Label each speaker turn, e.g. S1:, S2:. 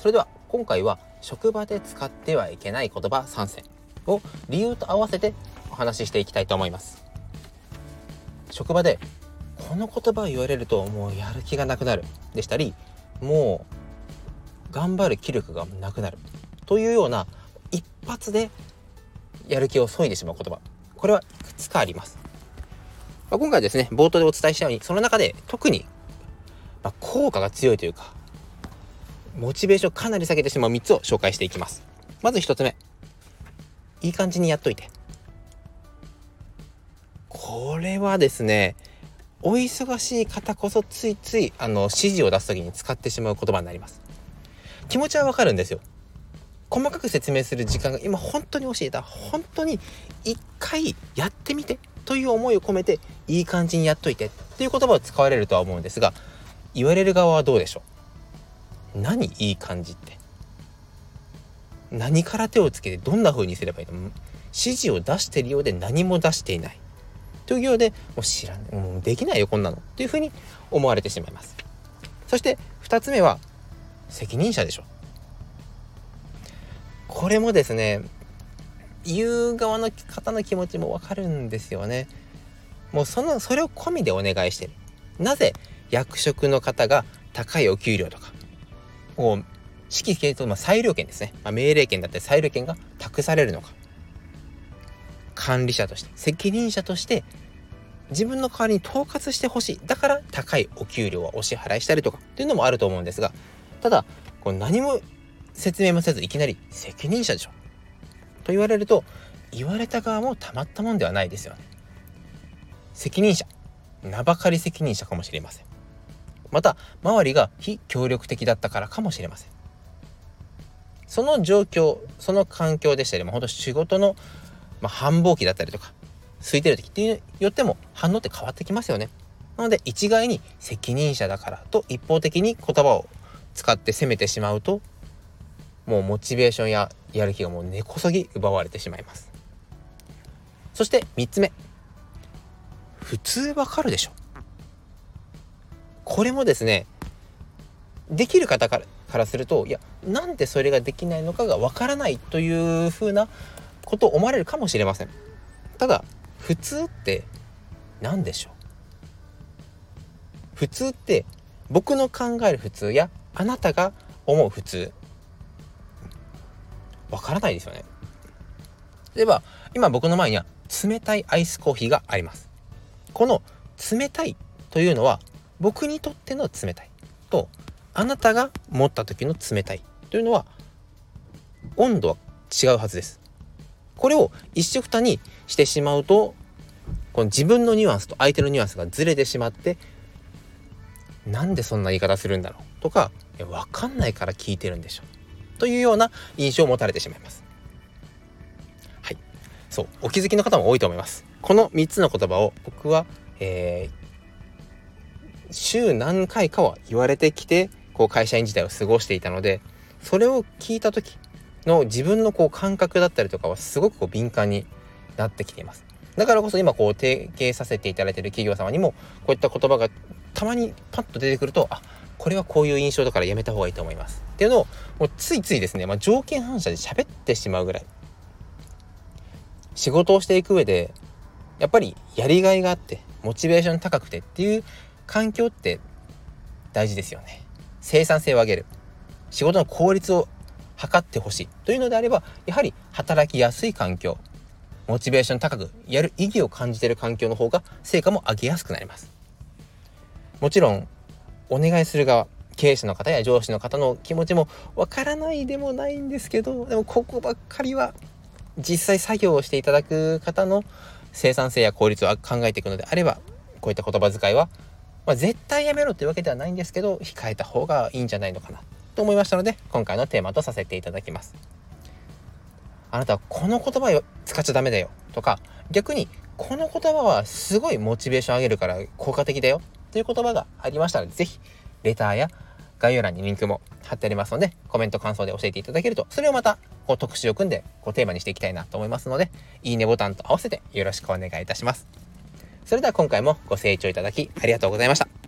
S1: それでは今回は職場で使ってはいけない言葉3選を理由と合わせてお話ししていきたいと思います。職場でこの言葉を言われるともうやる気がなくなるでしたりもう頑張る気力がなくなるというような一発でやる気を削いでしまう言葉。これはいくつかあります。まあ、今回ですね冒頭でお伝えしたようにその中で特に、ま効果が強いというかモチベーションかなり下げてしまう3つを紹介していきます。まず1つ目。いい感じにやっといて。これはですねお忙しい方こそついついあの指示を出す時に使ってしまう言葉になります。気持ちはわかるんですよ。細かく説明する時間が今本当に教えた。本当に一回やってみて。という思いを込めていい感じにやっといて。っていう言葉を使われるとは思うんですが言われる側はどうでしょう？何いい感じって。何から手をつけてどんな風にすればいいの？指示を出してるようで何も出していない。というようでもう知らないもうできないよこんなの。というふうに思われてしまいます。そして2つ目は責任者でしょ。これもですね言う側の方の気持ちもわかるんですよね。もうそのそれを込みでお願いしてる。なぜ役職の方が高いお給料とかこう指揮系統まあ裁量権ですね、まあ、命令権だったり裁量権が託されるのか。管理者として。責任者として自分の代わりに統括してほしい。だから高いお給料はお支払いしたりとか。っていうのもあると思うんですが。ただこう何も説明もせずいきなり責任者でしょ。と言われると言われた側もたまったもんではないですよね。責任者。名ばかり責任者かもしれません。また周りが非協力的だったからかもしれません。その状況その環境でしたりも本当仕事の、まあ、繁忙期だったりとか空いてる時っていうよっても反応って変わってきますよね。なので一概に責任者だからと一方的に言葉を使って責めてしまうともうモチベーションややる気がもう根こそぎ奪われてしまいます。そして3つ目。普通わかるでしょ。これもですねできる方からからするといやなんでそれができないのかがわからないというふうなことを思われるかもしれませんただ普通って何でしょう普通って僕の考える普通やあなたが思う普通わからないですよね。例えば今僕の前には冷たいアイスコーヒーがあります。この冷たいというのは僕にとっての冷たいとあなたが持った時の冷たいというのは温度は違うはずです。これを一緒くたにしてしまうとこの自分のニュアンスと相手のニュアンスがずれてしまってなんでそんな言い方するんだろう？とかわかんないから聞いてるんでしょ？うというような印象を持たれてしまいます。はい。そう、お気づきの方も多いと思います。この3つの言葉を僕は、えー、週何回かは言われてきて、こう会社員時代を過ごしていたので、それを聞いた時の自分のこう感覚だったりとかはすごくこう敏感になってきています。だからこそ今こう提携させていただいている企業様にもこういった言葉がたまにパッと出てくると、あ、これはこういう印象だからやめた方がいいと思いますっていうのをもうついついですね、まあ、条件反射で喋ってしまうぐらい仕事をしていく上でやっぱりやりがいがあってモチベーション高くてっていう環境って大事ですよね。生産性を上げる。仕事の効率を測ってほしいというのであればやはり働きやすい環境モチベーション高くやる意義を感じている環境の方が成果も上げやすくなります。もちろんお願いする側経営者の方や上司の方の気持ちもわからないでもないんですけどでもここばっかりは実際作業をしていただく方の生産性や効率を考えていくのであればこういった言葉遣いは、まあ、絶対やめろというわけではないんですけど控えた方がいいんじゃないのかなと思いましたので今回のテーマとさせていただきます。あなたはこの言葉を使っちゃダメだよとか逆にこの言葉はすごいモチベーション上げるから効果的だよという言葉がありましたら、ぜひ、レターや概要欄にリンクも貼ってありますので、コメント感想で教えていただけると、それをまた、こう、特集を組んで、こう、テーマにしていきたいなと思いますので、いいねボタンと合わせてよろしくお願いいたします。それでは今回もご清聴いただきありがとうございました。